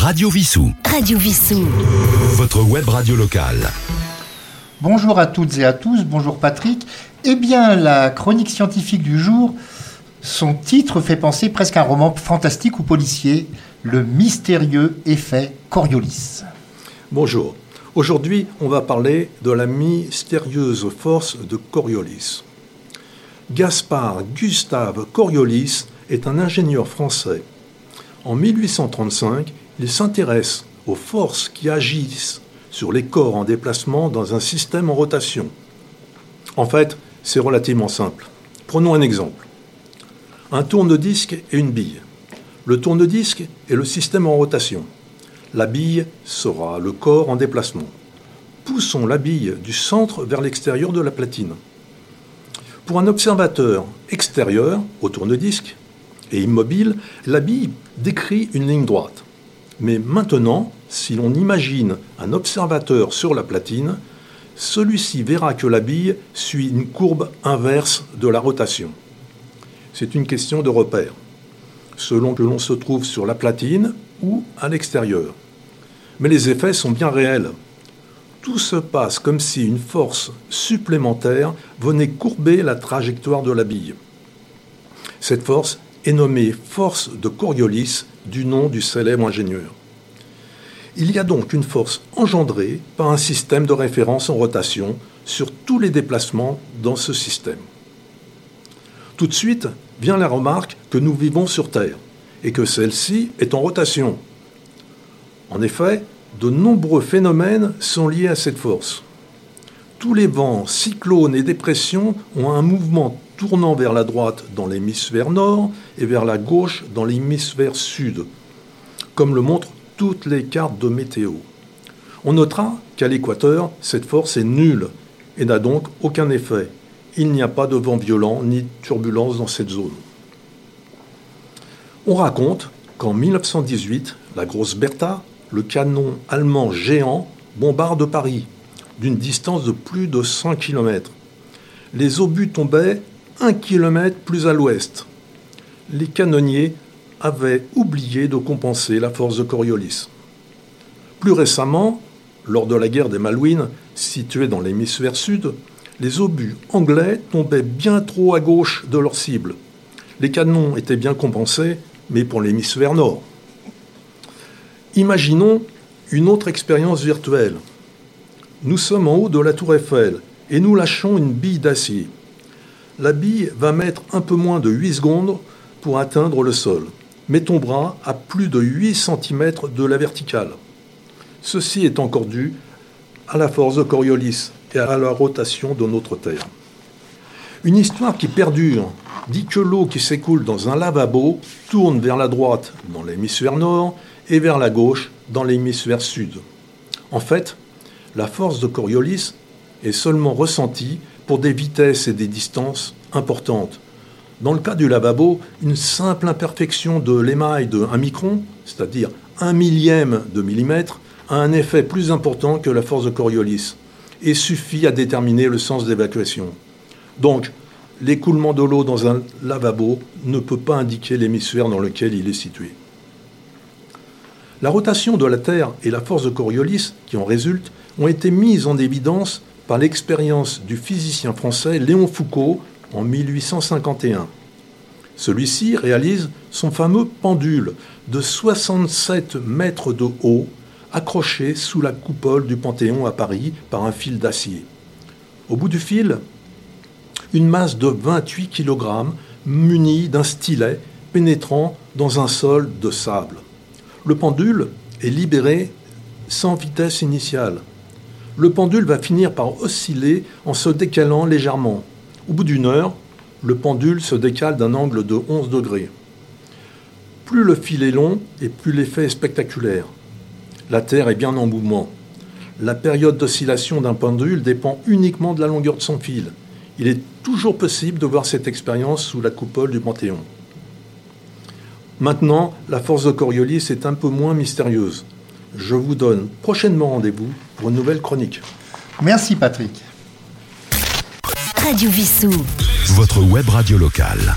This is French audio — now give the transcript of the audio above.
Radio Vissou. Radio Vissou. Votre web radio locale. Bonjour à toutes et à tous, bonjour Patrick. Eh bien, la chronique scientifique du jour, son titre fait penser presque à un roman fantastique ou policier, Le mystérieux effet Coriolis. Bonjour. Aujourd'hui, on va parler de la mystérieuse force de Coriolis. Gaspard Gustave Coriolis est un ingénieur français. En 1835, il s'intéresse aux forces qui agissent sur les corps en déplacement dans un système en rotation. En fait, c'est relativement simple. Prenons un exemple. Un tourne-disque et une bille. Le tourne-disque est le système en rotation. La bille sera le corps en déplacement. Poussons la bille du centre vers l'extérieur de la platine. Pour un observateur extérieur au tourne-disque et immobile, la bille décrit une ligne droite. Mais maintenant, si l'on imagine un observateur sur la platine, celui-ci verra que la bille suit une courbe inverse de la rotation. C'est une question de repère, selon que l'on se trouve sur la platine ou à l'extérieur. Mais les effets sont bien réels. Tout se passe comme si une force supplémentaire venait courber la trajectoire de la bille. Cette force est nommée force de Coriolis du nom du célèbre ingénieur. Il y a donc une force engendrée par un système de référence en rotation sur tous les déplacements dans ce système. Tout de suite vient la remarque que nous vivons sur Terre et que celle-ci est en rotation. En effet, de nombreux phénomènes sont liés à cette force. Tous les vents, cyclones et dépressions ont un mouvement tournant vers la droite dans l'hémisphère nord et vers la gauche dans l'hémisphère sud, comme le montrent toutes les cartes de météo. On notera qu'à l'équateur, cette force est nulle et n'a donc aucun effet. Il n'y a pas de vent violent ni de turbulence dans cette zone. On raconte qu'en 1918, la grosse Bertha, le canon allemand géant, bombarde Paris d'une distance de plus de 100 km. Les obus tombaient un kilomètre plus à l'ouest. Les canonniers avaient oublié de compenser la force de Coriolis. Plus récemment, lors de la guerre des Malouines, située dans l'hémisphère sud, les obus anglais tombaient bien trop à gauche de leur cible. Les canons étaient bien compensés, mais pour l'hémisphère nord. Imaginons une autre expérience virtuelle. Nous sommes en haut de la tour Eiffel et nous lâchons une bille d'acier la bille va mettre un peu moins de 8 secondes pour atteindre le sol, mais tombera à plus de 8 cm de la verticale. Ceci est encore dû à la force de Coriolis et à la rotation de notre Terre. Une histoire qui perdure dit que l'eau qui s'écoule dans un lavabo tourne vers la droite dans l'hémisphère nord et vers la gauche dans l'hémisphère sud. En fait, la force de Coriolis est seulement ressentie pour des vitesses et des distances importantes. Dans le cas du lavabo, une simple imperfection de l'émail de 1 micron, c'est-à-dire un millième de millimètre, a un effet plus important que la force de Coriolis et suffit à déterminer le sens d'évacuation. Donc, l'écoulement de l'eau dans un lavabo ne peut pas indiquer l'hémisphère dans lequel il est situé. La rotation de la Terre et la force de Coriolis qui en résultent ont été mises en évidence par l'expérience du physicien français Léon Foucault en 1851. Celui-ci réalise son fameux pendule de 67 mètres de haut, accroché sous la coupole du Panthéon à Paris par un fil d'acier. Au bout du fil, une masse de 28 kg munie d'un stylet pénétrant dans un sol de sable. Le pendule est libéré sans vitesse initiale le pendule va finir par osciller en se décalant légèrement. Au bout d'une heure, le pendule se décale d'un angle de 11 degrés. Plus le fil est long et plus l'effet est spectaculaire. La Terre est bien en mouvement. La période d'oscillation d'un pendule dépend uniquement de la longueur de son fil. Il est toujours possible de voir cette expérience sous la coupole du Panthéon. Maintenant, la force de Coriolis est un peu moins mystérieuse. Je vous donne prochainement rendez-vous pour une nouvelle chronique. Merci Patrick. Radio Vissou. Votre web radio locale.